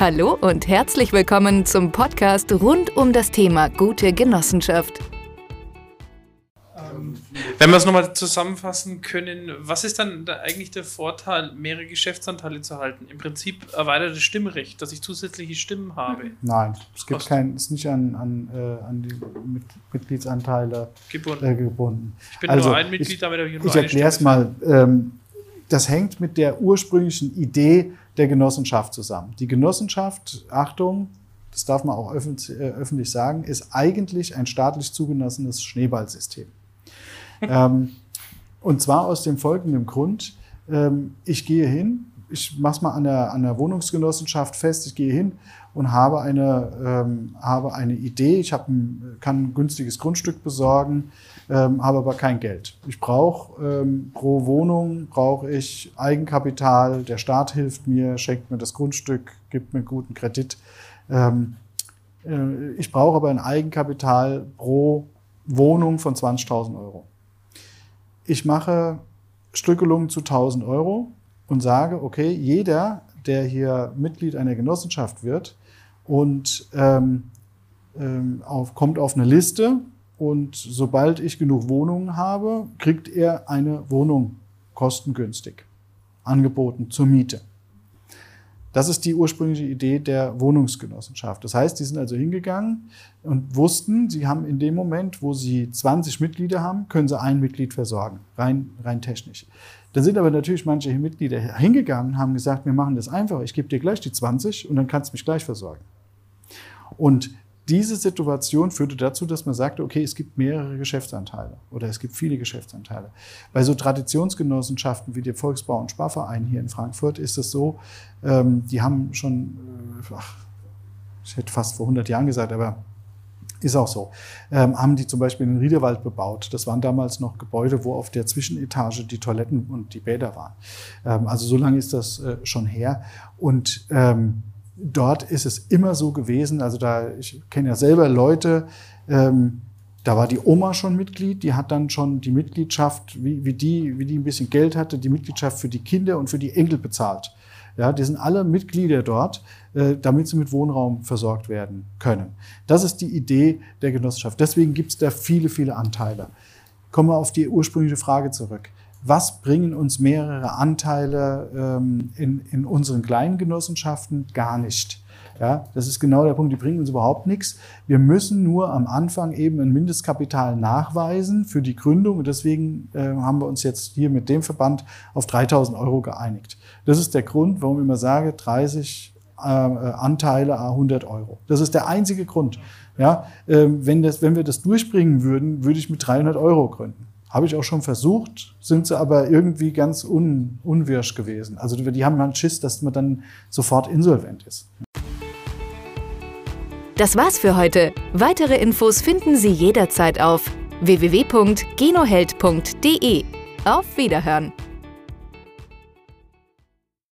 Hallo und herzlich willkommen zum Podcast rund um das Thema gute Genossenschaft. Wenn wir es nochmal zusammenfassen können, was ist dann da eigentlich der Vorteil, mehrere Geschäftsanteile zu halten? Im Prinzip erweitertes Stimmrecht, dass ich zusätzliche Stimmen habe. Nein, es gibt kein, ist nicht an, an, äh, an die Mit Mitgliedsanteile gebunden. Äh, gebunden. Ich bin also, nur ein Mitglied, ich, damit habe ich nur Ich erkläre es mal. Ähm, das hängt mit der ursprünglichen Idee der Genossenschaft zusammen. Die Genossenschaft, Achtung, das darf man auch öffentlich, äh, sagen, ist eigentlich ein staatlich zugelassenes Schneeballsystem. ähm, und zwar aus dem folgenden Grund. Ähm, ich gehe hin, ich mache es mal an der, an der Wohnungsgenossenschaft fest, ich gehe hin und habe eine, ähm, habe eine Idee, ich hab ein, kann ein günstiges Grundstück besorgen, ähm, habe aber kein Geld. Ich brauche ähm, pro Wohnung brauche ich Eigenkapital, der Staat hilft mir, schenkt mir das Grundstück, gibt mir einen guten Kredit. Ähm, äh, ich brauche aber ein Eigenkapital pro Wohnung von 20.000 Euro. Ich mache Stückelungen zu 1000 Euro und sage, okay, jeder, der hier Mitglied einer Genossenschaft wird und ähm, ähm, auf, kommt auf eine Liste und sobald ich genug Wohnungen habe, kriegt er eine Wohnung kostengünstig angeboten zur Miete. Das ist die ursprüngliche Idee der Wohnungsgenossenschaft. Das heißt, die sind also hingegangen und wussten, sie haben in dem Moment, wo sie 20 Mitglieder haben, können sie ein Mitglied versorgen, rein, rein technisch. Da sind aber natürlich manche Mitglieder hingegangen, haben gesagt, wir machen das einfach, ich gebe dir gleich die 20 und dann kannst du mich gleich versorgen. Und diese Situation führte dazu, dass man sagte, okay, es gibt mehrere Geschäftsanteile oder es gibt viele Geschäftsanteile. Bei so Traditionsgenossenschaften wie dem Volksbau- und Sparverein hier in Frankfurt ist es so, ähm, die haben schon, äh, ach, ich hätte fast vor 100 Jahren gesagt, aber ist auch so. Ähm, haben die zum Beispiel den Riederwald bebaut. Das waren damals noch Gebäude, wo auf der Zwischenetage die Toiletten und die Bäder waren. Ähm, also so lange ist das äh, schon her. Und ähm, dort ist es immer so gewesen, also da, ich kenne ja selber Leute, ähm, da war die Oma schon Mitglied, die hat dann schon die Mitgliedschaft, wie, wie, die, wie die ein bisschen Geld hatte, die Mitgliedschaft für die Kinder und für die Enkel bezahlt. Ja, die sind alle Mitglieder dort, äh, damit sie mit Wohnraum versorgt werden können. Das ist die Idee der Genossenschaft. Deswegen gibt es da viele, viele Anteile. Kommen wir auf die ursprüngliche Frage zurück was bringen uns mehrere Anteile ähm, in, in unseren kleinen Genossenschaften? Gar nicht. Ja, das ist genau der Punkt, die bringen uns überhaupt nichts. Wir müssen nur am Anfang eben ein Mindestkapital nachweisen für die Gründung und deswegen äh, haben wir uns jetzt hier mit dem Verband auf 3000 Euro geeinigt. Das ist der Grund, warum ich immer sage, 30 äh, Anteile 100 Euro. Das ist der einzige Grund. Ja, äh, wenn, das, wenn wir das durchbringen würden, würde ich mit 300 Euro gründen. Habe ich auch schon versucht, sind sie aber irgendwie ganz un, unwirsch gewesen. Also die haben einen Schiss, dass man dann sofort insolvent ist. Das war's für heute. Weitere Infos finden Sie jederzeit auf www.genoheld.de. Auf Wiederhören!